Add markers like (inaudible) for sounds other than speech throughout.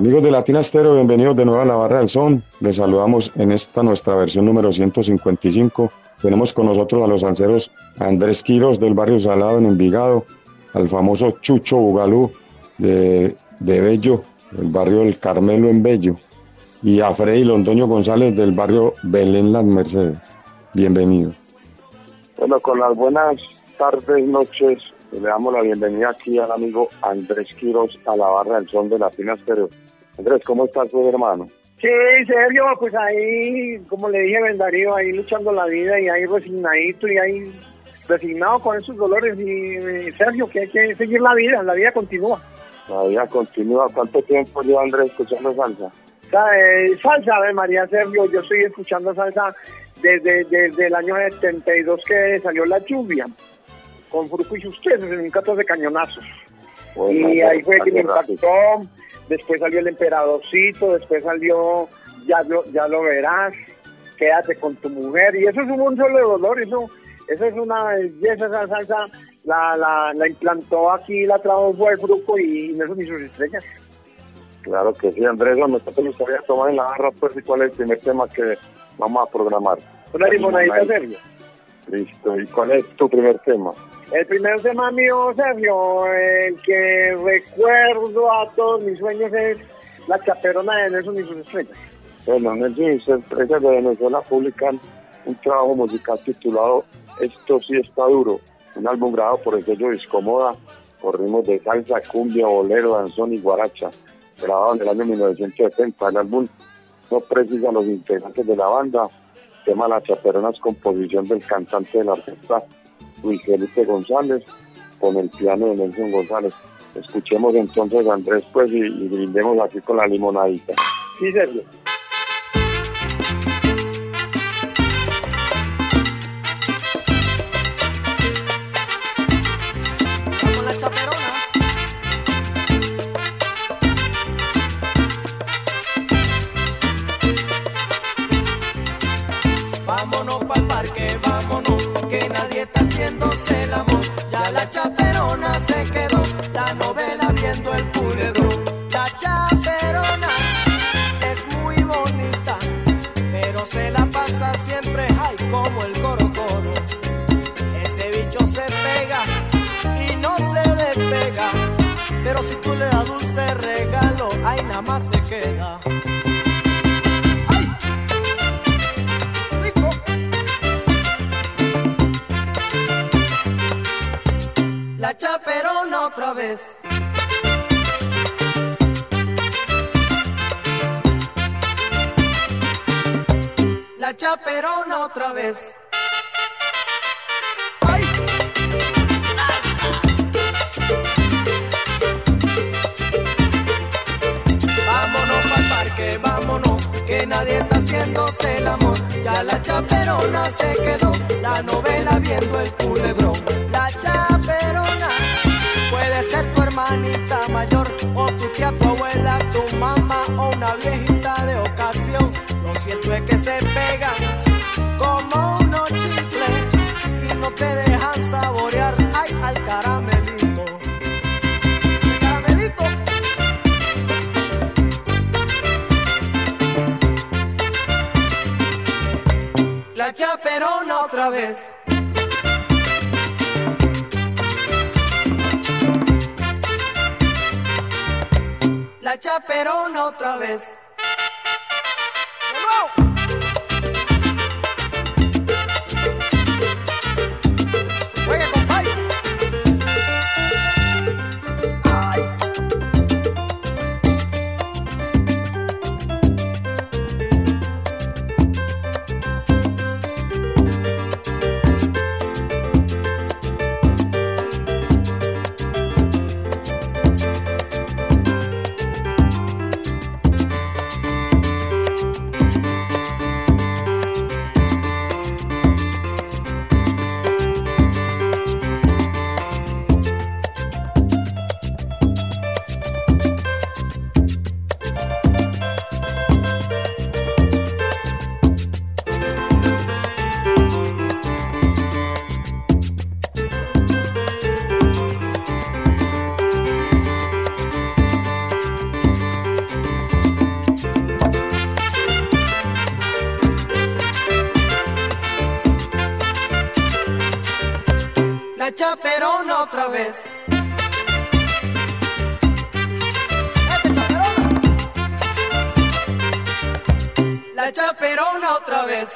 Amigos de Latina bienvenidos de nuevo a la Barra del Son. Les saludamos en esta nuestra versión número 155. Tenemos con nosotros a los lanceros Andrés Quiros del barrio Salado en Envigado, al famoso Chucho Bugalú de, de Bello, del barrio del Carmelo en Bello, y a Freddy Londoño González del barrio Belén Las Mercedes. Bienvenidos. Bueno, con las buenas tardes, noches, le damos la bienvenida aquí al amigo Andrés Quiros a la barra del son de Latina Estéreo. Andrés, ¿cómo estás, pues, hermano? Sí, Sergio, pues ahí, como le dije a Darío, ahí luchando la vida y ahí resignadito y ahí resignado con esos dolores. Y eh, Sergio, que hay que seguir la vida, la vida continúa. La vida continúa. ¿Cuánto tiempo lleva Andrés escuchando salsa? Eh, salsa, de María Sergio, yo estoy escuchando salsa desde, desde el año 72 que salió La Lluvia, con Fruco y ustedes en un 14 cañonazos. Bueno, y ahí fue que me rato. Después salió el emperadorcito, después salió ya lo, ya lo verás, quédate con tu mujer. Y eso es un solo de dolor, eso, eso es una belleza, esa salsa la, la, la implantó aquí, la trajo fue el Fruco y Nelson y sus estrellas. Claro que sí, Andrés. ¿qué te gustaría tomar en la barra? Pues, ¿y cuál es el primer tema que vamos a programar? Una limonadita, Sergio. Listo. ¿Y cuál es tu primer tema? El primer tema mío, Sergio, el que recuerdo a todos mis sueños es la chaperona de Nelson y sus estrellas. Bueno, Nelson y sus estrellas de Venezuela publican un trabajo musical titulado Esto sí está duro, un álbum grabado por el sello Discomoda, por ritmos de salsa, cumbia, bolero, danzón y guaracha, grabado en el año 1970. El álbum no precisa los integrantes de la banda, tema La Chaperona es composición del cantante de la orquesta Luis Felipe González, con el piano de Nelson González. Escuchemos entonces a Andrés pues y, y brindemos aquí con la limonadita. Sí, Sergio. Si tú le das dulce regalo, ay nada más se queda. La chaperona otra vez. La chaperona otra vez. Ya la chaperona se quedó, la novela viendo el culebrón. La chaperona puede ser tu hermanita mayor, o tu tía, tu abuela, tu mamá, o una viejita otra vez. La chaperona otra vez. Otra vez. La chaperona otra vez.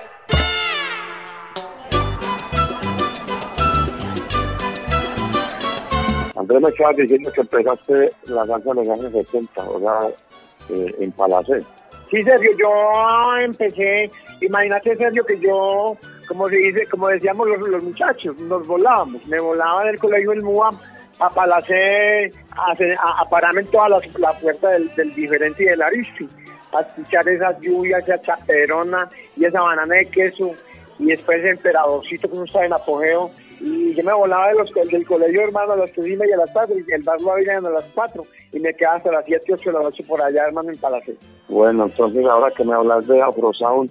Andrés, me estabas diciendo que empezaste la danza en los años 70, o sea, eh, en Palacé. Sí, Sergio, yo empecé, imagínate, Sergio, que yo como se dice, como decíamos los, los muchachos, nos volábamos. Me volaba del colegio del MUAM a Palacé, a, a, pararme en toda la, la puerta del, del, diferente y del Aristi, a escuchar esas lluvias, esa chaperona y esa banana de queso, y después el emperadorcito que uno está en apogeo. Y yo me volaba de los, del colegio hermano a las tres y media a las cuatro, y el bar lo había a las cuatro, y me quedaba hasta las siete, ocho de la noche por allá, hermano, en Palacé. Bueno, entonces ahora que me hablas de Afro Sound,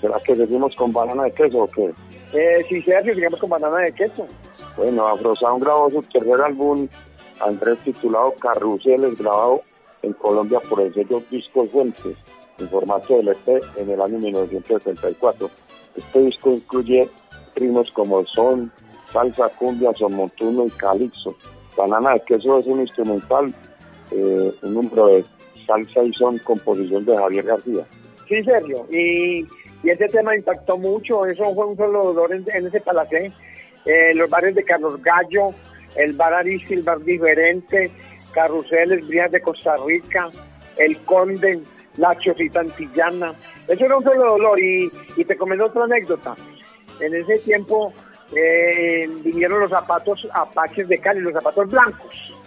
¿Será que seguimos con banana de queso o qué? Eh, sí, Sergio, seguimos con banana de queso. Bueno, Afrosound grabó su tercer álbum, Andrés, titulado Carruseles, grabado en Colombia por el sello Discos Fuentes, en formato de LP en el año 1974. Este disco incluye ritmos como son, salsa, cumbia, son montuno y calipso. Banana de queso es un instrumental, eh, un número de salsa y son composición de Javier García. Sí, Sergio, y y ese tema impactó mucho, eso fue un solo dolor en, ese palacé. Eh, los bares de Carlos Gallo, el bar Aristi, el bar diferente, Carruseles, Brías de Costa Rica, el Conde, la Chocita Antillana. Eso era un solo dolor y, te comento otra anécdota. En ese tiempo eh, vinieron los zapatos apaches de Cali, los zapatos blancos.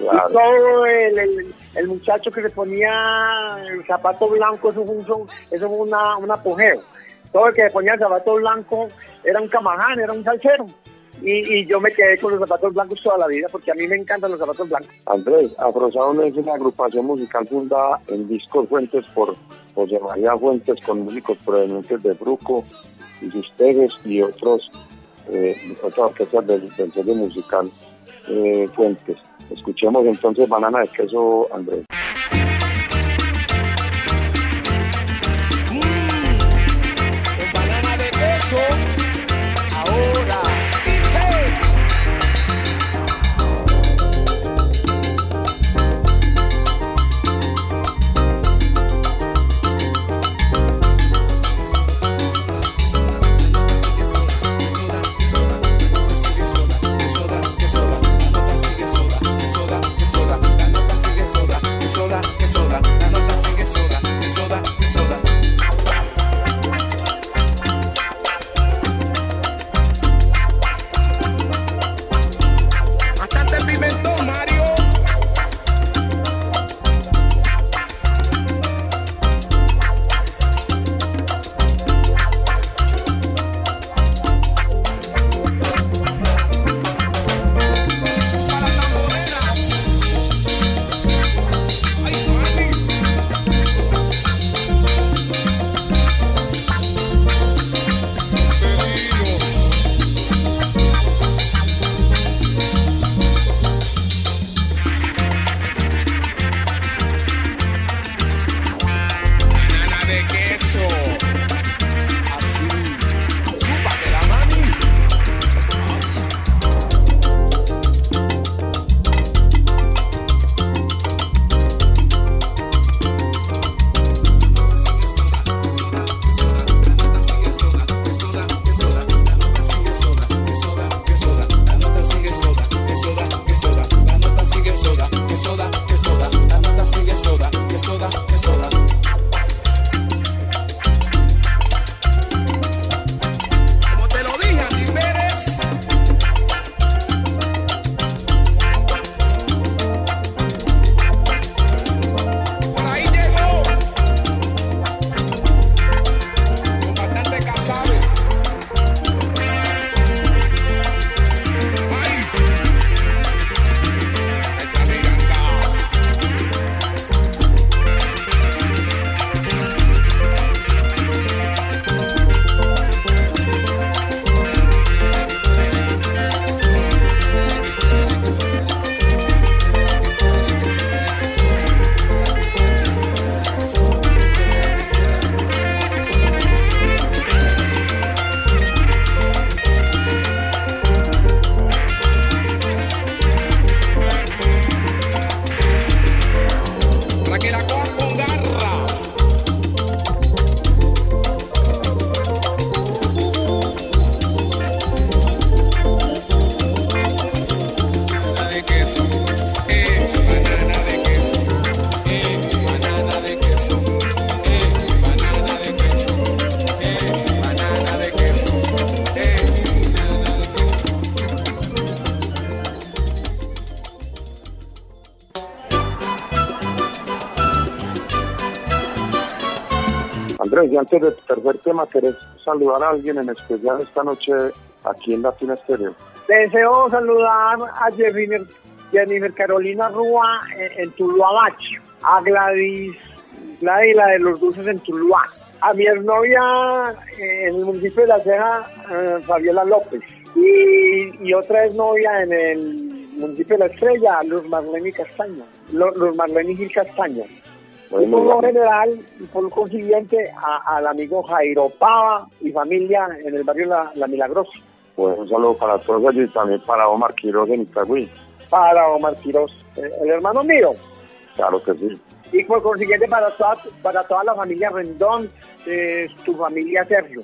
Y todo el, el, muchacho que se ponía el zapato blanco, eso fue, un, eso fue una, un apogeo. Todo el que se ponía el zapato blanco era un camaján, era un salsero. Y, y, yo me quedé con los zapatos blancos toda la vida porque a mí me encantan los zapatos blancos. Andrés, Afrosound es una agrupación musical fundada en Discos Fuentes por José María Fuentes con músicos provenientes de Bruco y sus y otros eh, otras orquestas del, del sello musical eh, Fuentes. Escuchemos entonces Banana de Queso, Andrés. Y antes del tercer tema, ¿querés saludar a alguien en especial esta noche aquí en Latina Estéreo? Deseo saludar a Jennifer, Jennifer Carolina Rúa en, en Tuluá Bacho, a Gladys, Gladys, la de los dulces en Tuluá, a mi novia en el municipio de La Ceja, eh, Fabiola López, y, y otra es novia en el municipio de La Estrella, Luz Marlene Castaño, Lu- Luz Marlene Gil Castaño. Y por lo general, y por consiguiente, a- al amigo Jairo Pava y familia en el barrio La, La Milagrosa. Pues un saludo para todos ellos y también para Omar Quiroz de Itagüí. Para Omar Quiroz, eh, el hermano mío. Claro que sí. Y por consiguiente para toda, para toda la familia Rendón, eh, tu familia Sergio,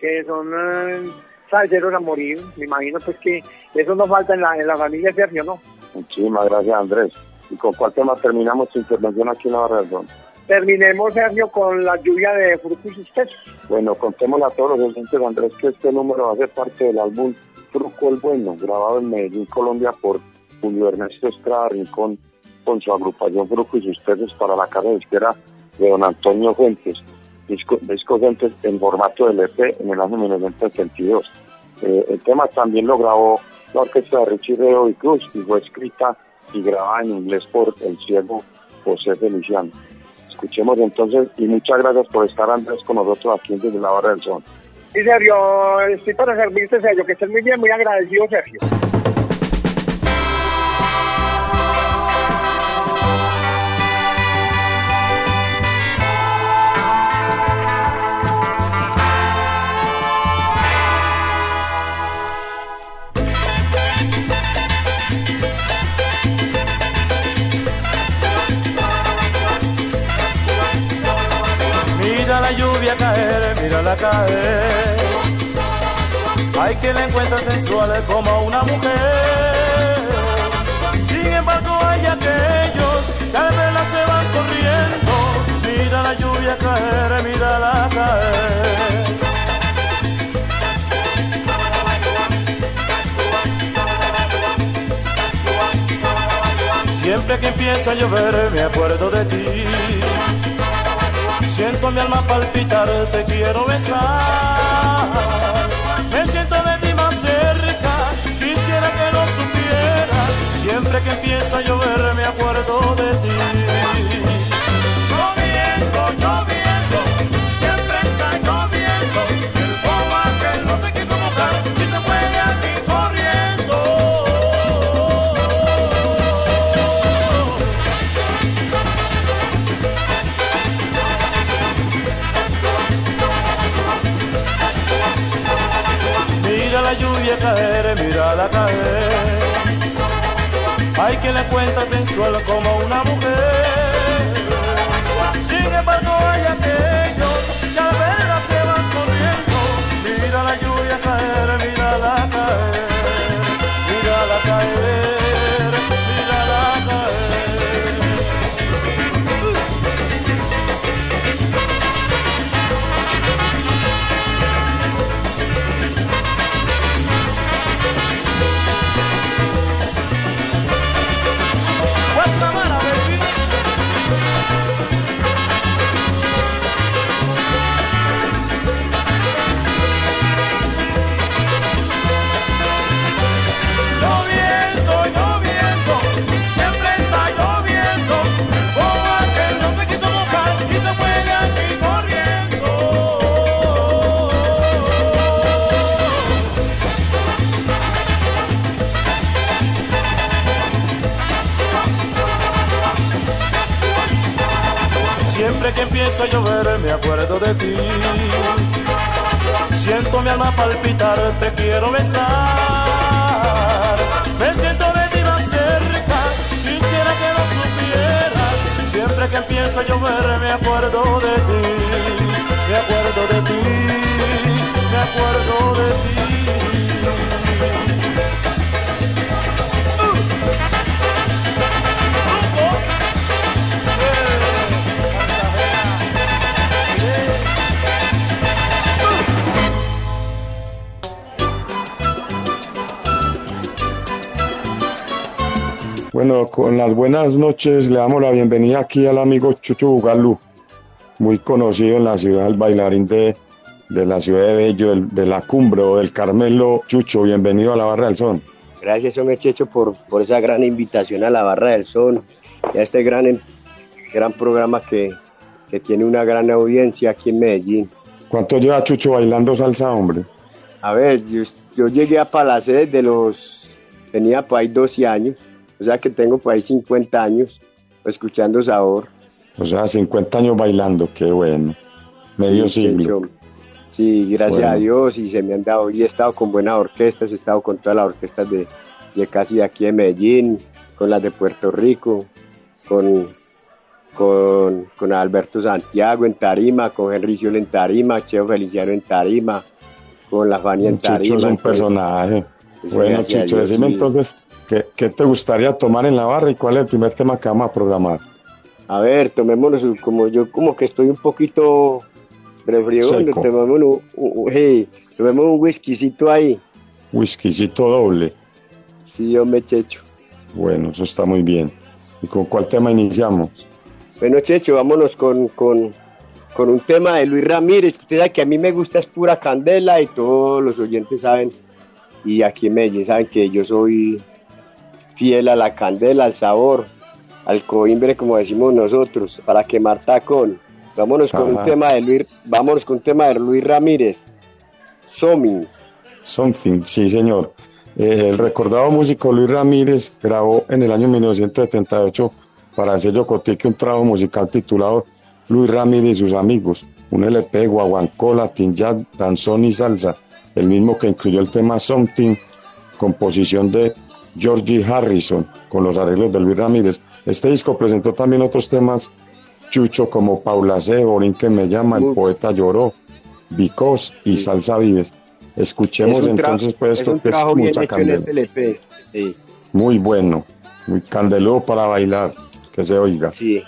que son eh, salseros a morir. Me imagino pues que eso no falta en la, en la familia Sergio, ¿no? Muchísimas gracias, Andrés. ¿Y con cuál tema terminamos tu intervención aquí en la Barra del? Terminemos, Sergio, con la lluvia de frutos y ustedes. Bueno, contémosle a todos los oyentes, Andrés, que este número va a ser parte del álbum Truco el Bueno, grabado en Medellín, Colombia, por Julio Ernesto Estrada Rincón, con su agrupación sus tesis para la casa de izquierda de don Antonio Fuentes, disco, disco Fuentes en formato de LP en el año 1972. Eh, el tema también lo grabó la orquesta de Richie Reo y Cruz y fue escrita y grabada en inglés por el ciego José Feliciano. Escuchemos entonces y muchas gracias por estar Andrés con nosotros aquí desde la Barra del Sol. Sí, Sergio, estoy para servirte, Sergio, que estés muy bien, muy agradecido, Sergio. Mírala caer. Hay quien la encuentra sensual como una mujer. Sin embargo, hay aquellos que al verla se van corriendo. Mira la lluvia caer, mírala caer. Siempre que empieza a llover me acuerdo de ti. Siento mi alma palpitar, te quiero besar. Me siento de ti más cerca, quisiera que lo supieras. Siempre que empieza a llover me acuerdo de ti. Bueno, con las buenas noches le damos la bienvenida aquí al amigo Chucho Bugalú. muy conocido en la ciudad, el bailarín de, de la ciudad de Bello, de la Cumbre o del Carmelo. Chucho, bienvenido a la Barra del Son. Gracias, hombre Checho, por, por esa gran invitación a la Barra del Son y a este gran, gran programa que, que tiene una gran audiencia aquí en Medellín. ¿Cuánto lleva Chucho bailando salsa, hombre? A ver, yo, yo llegué a Palacé desde los... tenía por ahí 12 años, o sea que tengo por ahí 50 años escuchando sabor. O sea, 50 años bailando, qué bueno. Medio Sí, siglo. Sí, gracias Bueno. a Dios y se me han dado, y he estado con buenas orquestas, he estado con todas las orquestas de, de casi de aquí de Medellín, con las de Puerto Rico, con, con, con Alberto Santiago en Tarima, con Henry Sciol en Tarima, Cheo Feliciano en Tarima, con la Fania en Tarima. Chucho es un personaje. Bueno, Dios, decime sí. entonces, ¿qué, qué te gustaría tomar en la barra y cuál es el primer tema que vamos a programar? A ver, tomémonos, como yo como que estoy un poquito refriego, Seco. tomémonos un, hey, tomémonos un whiskycito ahí. Whiskycito doble. Sí, hombre, Checho. Bueno, eso está muy bien. ¿Y con cuál tema iniciamos? Bueno, Checho, vámonos con, con, con un tema de Luis Ramírez. que Usted sabe que a mí me gusta es pura candela y todos los oyentes saben, y aquí en Medellín saben que yo soy fiel a la candela, al sabor, al coimbre, como decimos nosotros, para quemar tacón. Vámonos con un tema de Luis, vámonos con un tema de Luis Ramírez. Somi. Something, sí, señor. Eh, el recordado músico Luis Ramírez grabó en el año 1978 para el sello Cotique un trabajo musical titulado Luis Ramírez y sus amigos, un LP latin jazz, danzón y salsa, el mismo que incluyó el tema Something, composición de Georgie Harrison, con los arreglos de Luis Ramírez. Este disco presentó también otros temas Chucho como Paula C, Borín que me llama, El poeta lloró, Vicos y. Salsa Vives. Escuchemos Es entonces pues es esto que es mucha candela. este. Sí, Muy bueno, muy candeludo para bailar, que se oiga. sí.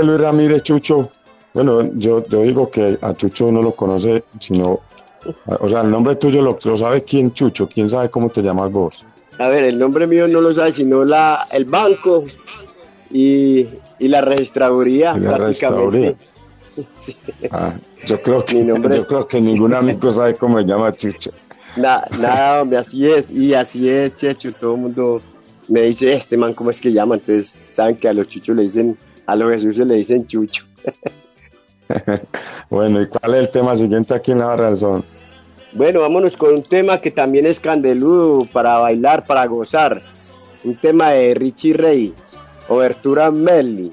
De Luis Ramírez, Chucho, bueno, yo, yo digo que a Chucho no lo conoce, sino, o sea, el nombre tuyo lo, lo sabe quién, Chucho, quién sabe cómo te llamas vos. A ver, el nombre mío no lo sabe, sino la, el banco y, y la registraduría. Y la registraduría. (laughs) Sí. Ah, yo creo que nombre yo es- creo que ningún amigo sabe cómo se llama Chucho. Na- nada, hombre, así es. Y así es, Checho. Todo el mundo me dice, este man, ¿cómo es que llama? Entonces, saben que a los chuchos le dicen, a los Jesús le dicen chucho. (laughs) Bueno, ¿y cuál es el tema siguiente aquí en la barra del son? Bueno, vámonos con un tema que también es candeludo para bailar, para gozar. Un tema de Richie Ray, Obertura Melly.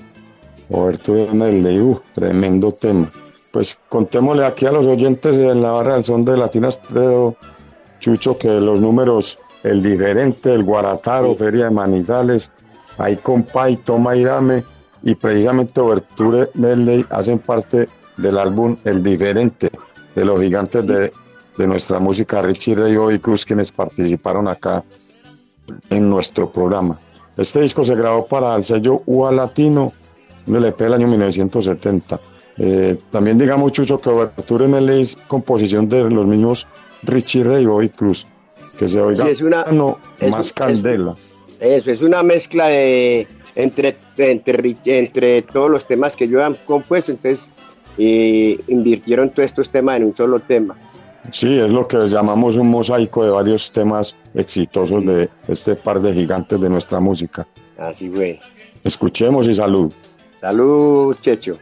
Obertura Medley, uh, tremendo tema. Pues contémosle aquí a los oyentes en la barra del son de Latina Estéreo, Chucho, que los números, el diferente, el Guarataro, Sí. Feria de Manizales, Ahí Compay, Toma y Dame, y precisamente Oberture Medley hacen parte del álbum El Diferente, de los gigantes de, de nuestra música, Richie Ray y Bobby Cruz, quienes participaron acá en nuestro programa. Este disco se grabó para el sello UA Latino, un LP del año 1970. Eh, también digamos, Chucho, que Obertura Medley es composición de los mismos Richie Ray y Bobby Cruz. Que se oiga Sí, es una- no, es- más es- candela. Eso, es una mezcla de entre, entre, entre todos los temas que yo han compuesto. Entonces, eh, invirtieron todos estos temas en un solo tema. Sí, es lo que llamamos un mosaico de varios temas exitosos de este par de gigantes de nuestra música. Así fue. Escuchemos y salud. Salud, Checho.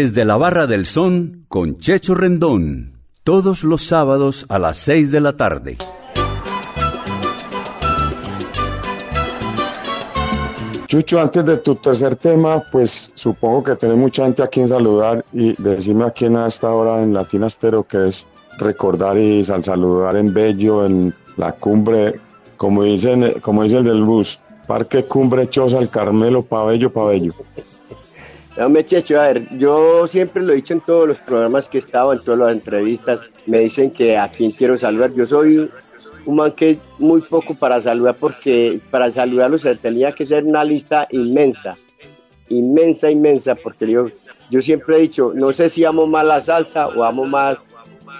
Desde la Barra del Son con Checho Rendón, todos los sábados a las 6 de la tarde. Chucho, antes de tu tercer tema, pues supongo que tenés mucha gente a quien saludar y decirme a quién a esta hora en Latina Estero que es recordar y sal saludar en Bello, en la cumbre, como dicen, como dice el del bus, Parque Cumbre Choza, el Carmelo, Pabello, Pabello. Checho, a ver, yo siempre lo he dicho en todos los programas que he estado, en todas las entrevistas, me dicen que a quién quiero saludar. Yo soy un man que es muy poco para saludar porque para saludarlos tenía que ser una lista inmensa, inmensa, inmensa, porque yo, siempre he dicho, no sé si amo más la salsa o amo más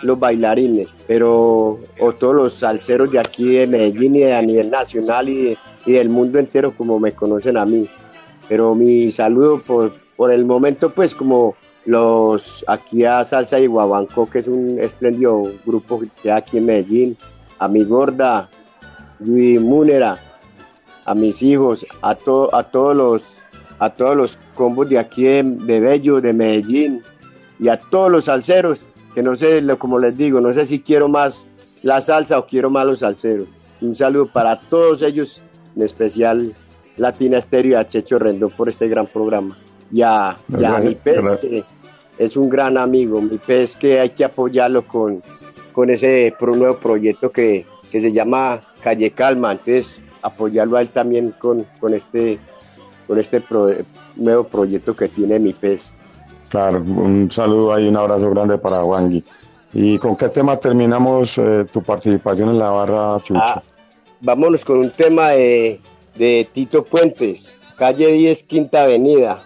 los bailarines, pero o todos los salseros de aquí de Medellín y a nivel nacional y del mundo entero como me conocen a mí. Pero mi saludo por, por el momento, pues como los aquí a Salsa y Guabanco, que es un espléndido grupo que hay aquí en Medellín, a mi gorda, Luis Múnera, a mis hijos, a, to, a, todos los, a todos los combos de aquí de, de Bello, de Medellín, y a todos los salseros, que no sé, como les digo, no sé si quiero más la salsa o quiero más los salseros. Un saludo para todos ellos, en especial Latina Estéreo y a Checho Rendón por este gran programa y a, y a mi pez, que es un gran amigo, mi pez que hay que apoyarlo con, con ese pro- nuevo proyecto que, que se llama Calle Calma, entonces apoyarlo a él también con, con este, con este pro- nuevo proyecto que tiene mi pez. Claro, un saludo ahí, un abrazo grande para Wangi. ¿Y con qué tema terminamos eh, tu participación en la barra, Chucho? Ah, vámonos con un tema de, de Tito Puentes, calle 10, Quinta Avenida,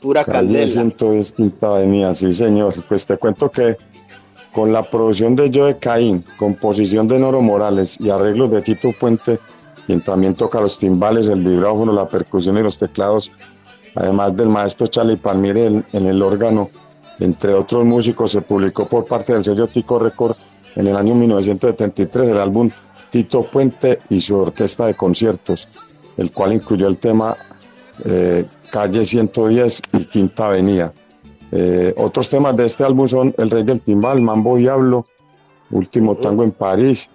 pura candela. 110 Quinta Avenida, sí señor. Pues te cuento que con la producción de Joe Caín, composición de Noro Morales y arreglos de Tito Puente, quien también toca los timbales, el vibráfono, la percusión y los teclados, además del maestro Charlie Palmieri en, en el órgano, entre otros músicos, se publicó por parte del sello Tico Record en el año 1973 el álbum Tito Puente y su orquesta de conciertos, el cual incluyó el tema eh, Calle 110 y Quinta Avenida. Eh, otros temas de este álbum son El Rey del Timbal, Mambo Diablo, Último Tango en París,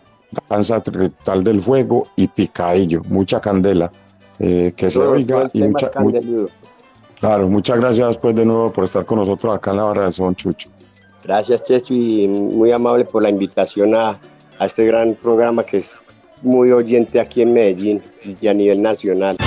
Danza Trital del Fuego y Picadillo, mucha candela. Eh, que se Todo- oiga y mucha, claro, muchas gracias pues de nuevo por estar con nosotros acá en la barra de Son Chucho. Gracias, Checho, y muy amable por la invitación a, a este gran programa que es muy oyente aquí en Medellín y a nivel nacional.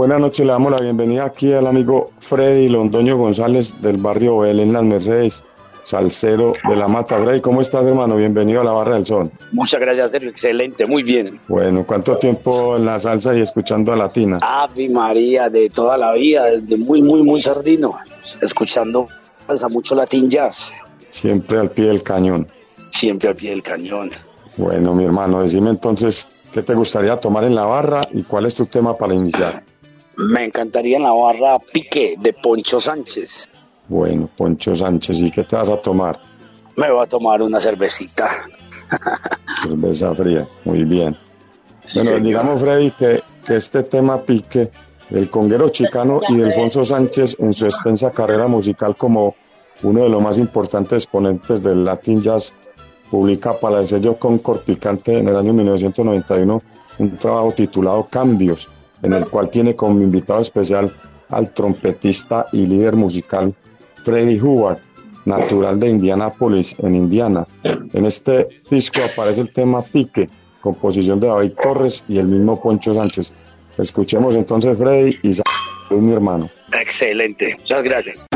Con la buena noche le damos la bienvenida aquí al amigo Freddy Londoño González del barrio Belén Las Mercedes, salsero de la Mata. Freddy, ¿cómo estás, hermano? Bienvenido a la Barra del Sol. Muchas gracias, Sergio. Excelente, muy bien. Bueno, ¿cuánto tiempo en la salsa y escuchando a Latina? Ave María, de toda la vida, desde muy, muy, muy sardino, escuchando salsa, mucho latín jazz. Siempre al pie del cañón. Siempre al pie del cañón. Bueno, mi hermano, decime entonces, ¿qué te gustaría tomar en la barra y cuál es tu tema para iniciar? Me encantaría en la barra Pique de Poncho Sánchez. Bueno, Poncho Sánchez, ¿y qué te vas a tomar? Me voy a tomar una cervecita. (laughs) Cerveza fría, muy bien. Sí, bueno, señor. digamos, Freddy, que, que este tema pique del conguero chicano y de Alfonso Sánchez en su extensa carrera musical como uno de los más importantes exponentes del Latin Jazz, publica para el sello Concord Picante en el año 1991 un trabajo titulado Cambios, en el cual tiene como invitado especial al trompetista y líder musical Freddie Hubbard, natural de Indianápolis, en Indiana. En este disco aparece el tema Pique, composición de David Torres y el mismo Poncho Sánchez. Escuchemos entonces Freddy y salud, mi hermano. Excelente, muchas gracias.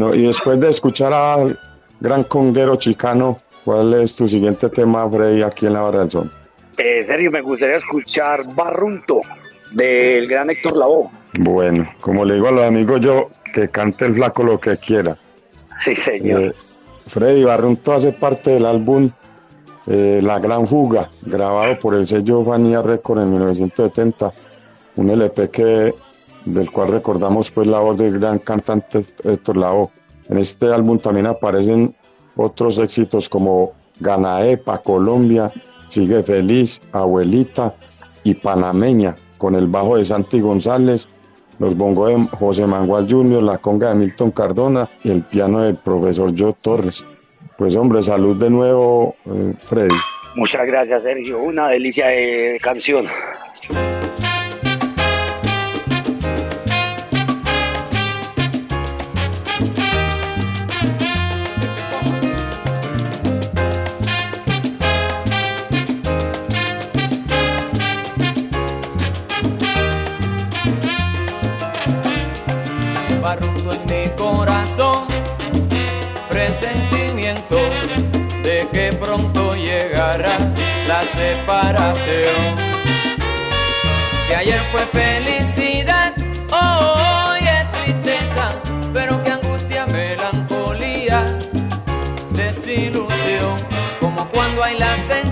Bueno, y después de escuchar al gran conguero chicano, ¿cuál es tu siguiente tema, Freddy, aquí en la Barra del Sol? Eh, Sergio, me gustaría escuchar Barrunto del gran Héctor Lavoe. Bueno, como le digo a los amigos yo, que cante el flaco lo que quiera. Sí, señor. Eh, Freddy Barrunto hace parte del álbum eh, La Gran Fuga, grabado por el sello Vanilla Record en 1970, un LP que, del cual recordamos pues la voz del gran cantante Héctor Lavoe. En este álbum también aparecen otros éxitos como Ganaepa, Colombia, Sigue Feliz, Abuelita y Panameña, con el bajo de Santi González, los bongos de José Manuel Jr., la conga de Milton Cardona y el piano del profesor Joe Torres. Pues hombre, salud de nuevo, eh, Freddy. Muchas gracias, Sergio. Una delicia de canción. Separación. Si ayer fue felicidad, hoy es tristeza, pero que angustia, melancolía, desilusión, como cuando hay la sensación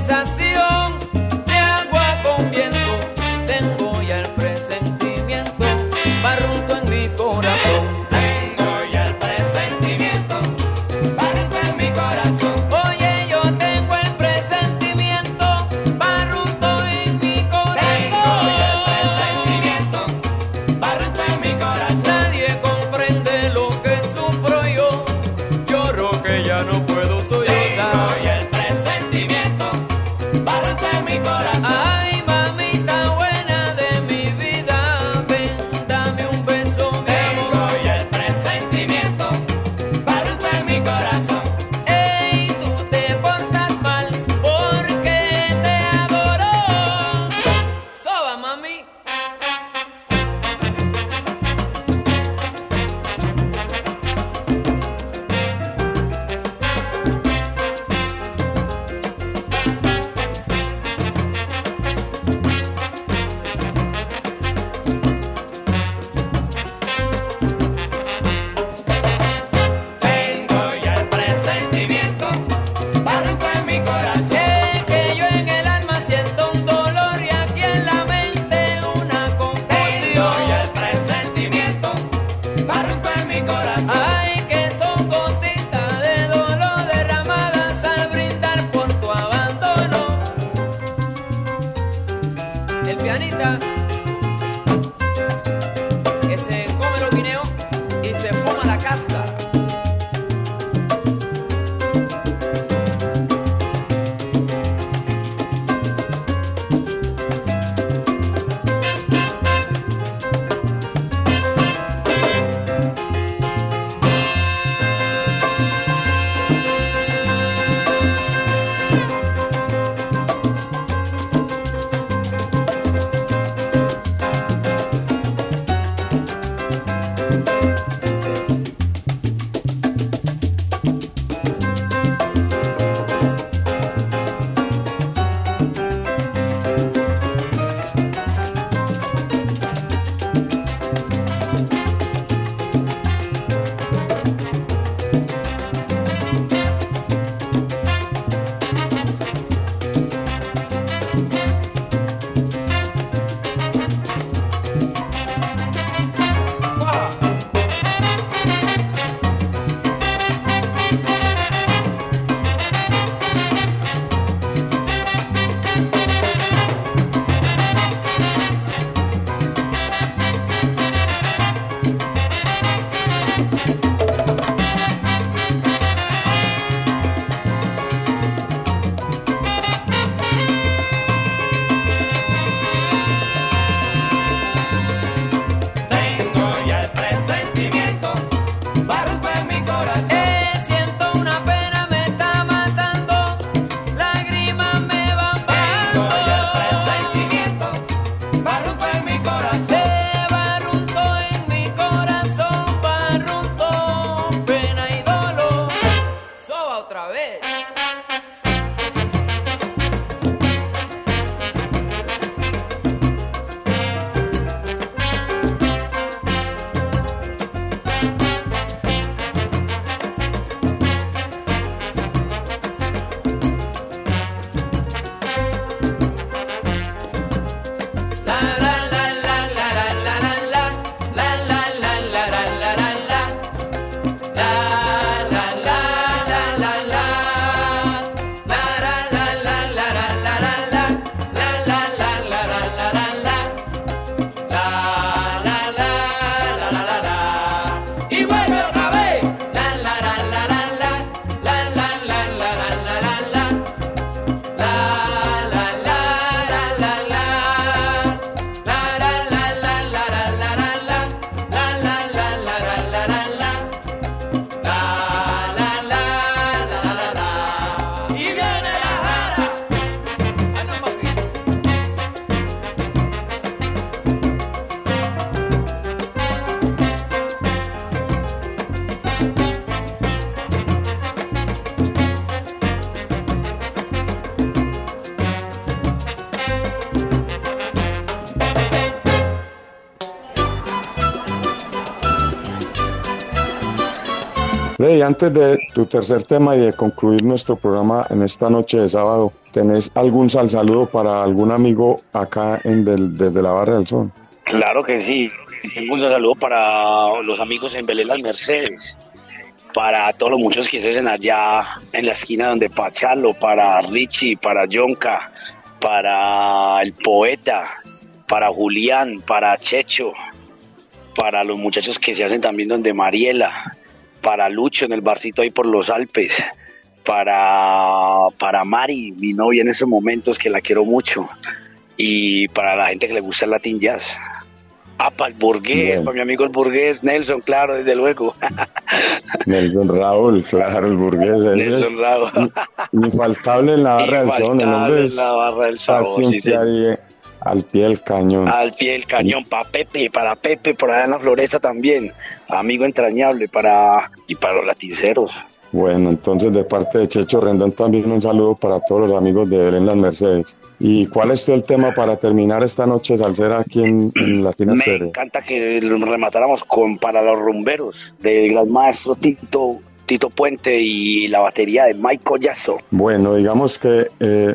Freddy, antes de tu tercer tema y de concluir nuestro programa en esta noche de sábado, ¿tenés algún sal saludo para algún amigo acá en desde la Barra del Sol? Claro que sí. Un saludo para los amigos en Belén Las Mercedes, para todos los muchos que estén allá en la esquina donde Pachalo, para Richie, para Yonka, para el poeta, para Julián, para Checho, para los muchachos que se hacen también donde Mariela, para Lucho en el barcito ahí por los Alpes, para, para Mari, mi novia en esos momentos que la quiero mucho, y para la gente que le gusta el Latin Jazz. Ah, para el burgués, Bien. para mi amigo el burgués, Nelson, claro, desde luego. (laughs) Nelson Raúl, claro, el burgués. ese es Nelson Raúl. infaltable en la Barra del Sol. El hombre en la Barra del Sol, sí, sí. Al pie del cañón. Al pie del cañón, para Pepe, para Pepe, por allá en la floresta también. Amigo entrañable para y para los latinceros. Bueno, entonces de parte de Checho Rendón también un saludo para todos los amigos de Belén Las Mercedes. ¿Y cuál es el tema para terminar esta noche salsera aquí en, en Latina Me encanta que lo rematáramos con Para los Rumberos, del gran maestro Tito, Tito Puente y la batería de Michael Yasso. Bueno, digamos que eh,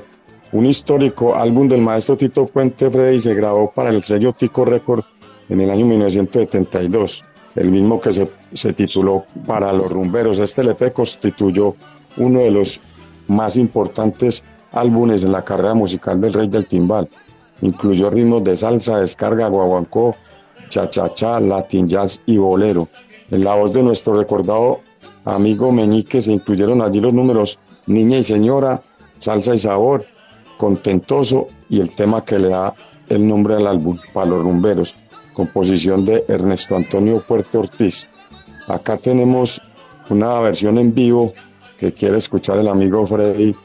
un histórico álbum del maestro Tito Puente Freddy se grabó para el sello Tico Record en el año 1972, el mismo que se, se tituló Para los Rumberos. Este LP constituyó uno de los más importantes álbumes en la carrera musical del Rey del Timbal. Incluyó ritmos de salsa, descarga, guaguancó, cha-cha-cha, latin jazz y bolero. En la voz de nuestro recordado amigo Meñique se incluyeron allí los números Niña y Señora, Salsa y Sabor, Contentoso y el tema que le da el nombre al álbum, Para los Rumberos, composición de Ernesto Antonio Puerto Ortiz. Acá tenemos una versión en vivo que quiere escuchar el amigo Freddy,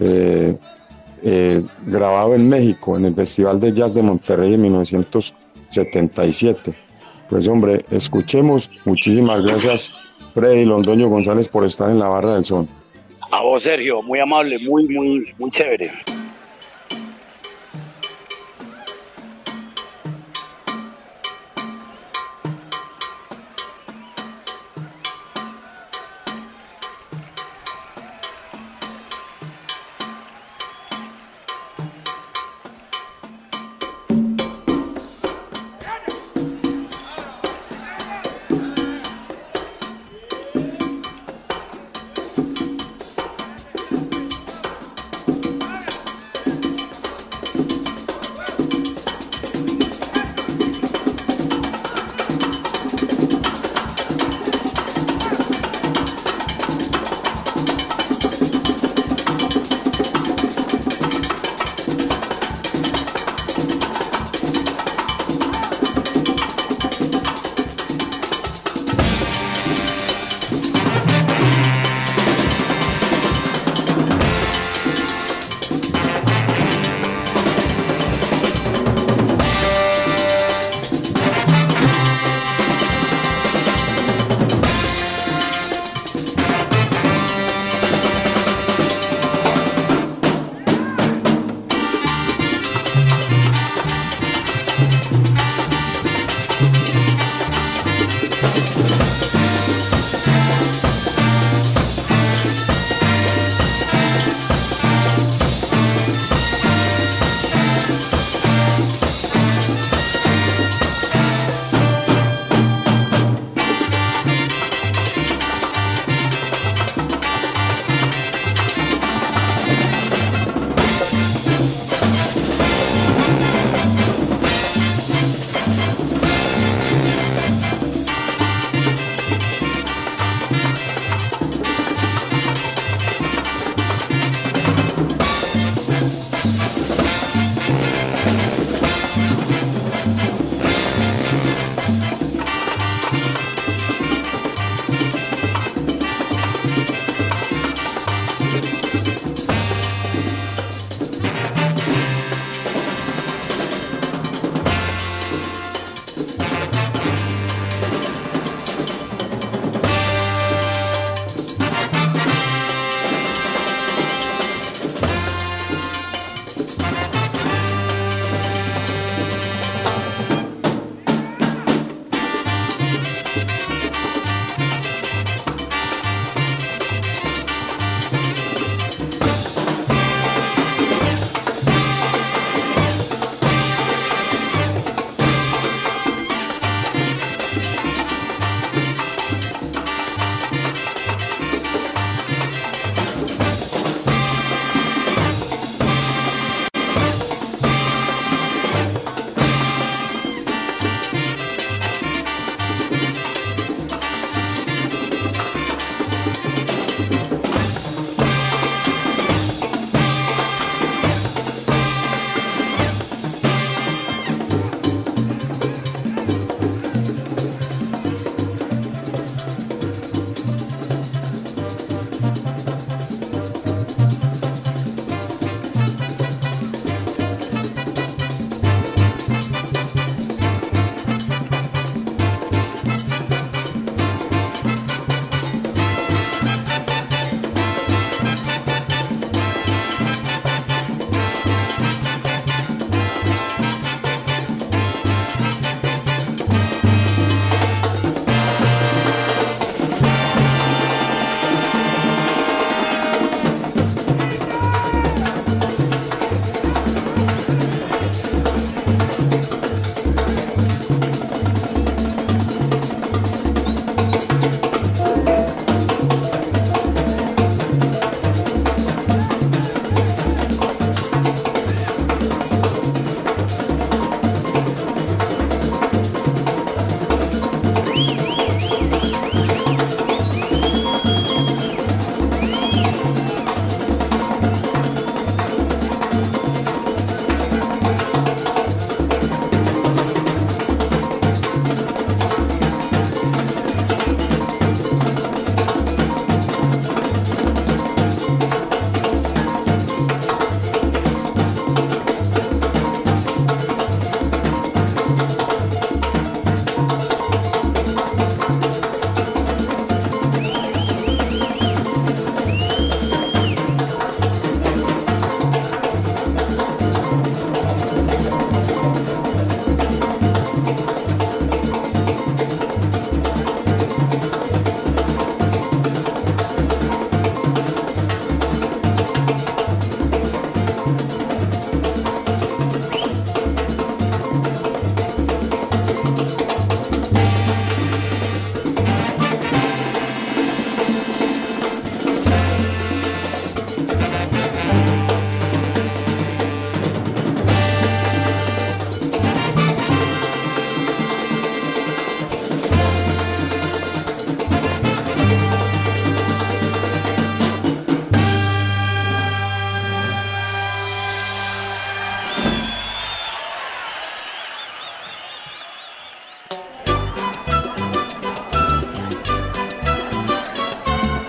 eh, eh, grabado en México, en el Festival de Jazz de Monterrey en 1977. Pues hombre, escuchemos. Muchísimas gracias, Freddy Londoño González, por estar en la barra del son. A vos, Sergio, muy amable, muy, muy, muy chévere.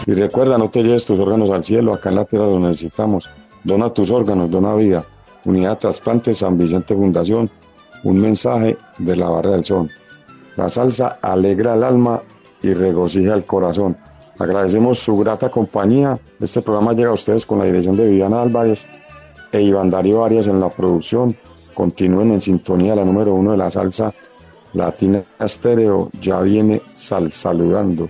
Y recuerda, no te lleves tus órganos al cielo, acá en la tierra los necesitamos. Dona tus órganos, dona vida. Unidad de Trasplantes San Vicente Fundación, un mensaje de la Barra del Sol. La salsa alegra el alma y regocija el corazón. Agradecemos su grata compañía. Este programa llega a ustedes con la dirección de Viviana Álvarez e Iván Darío Arias en la producción. Continúen en sintonía la número uno de la salsa latina estéreo. Ya viene sal saludando.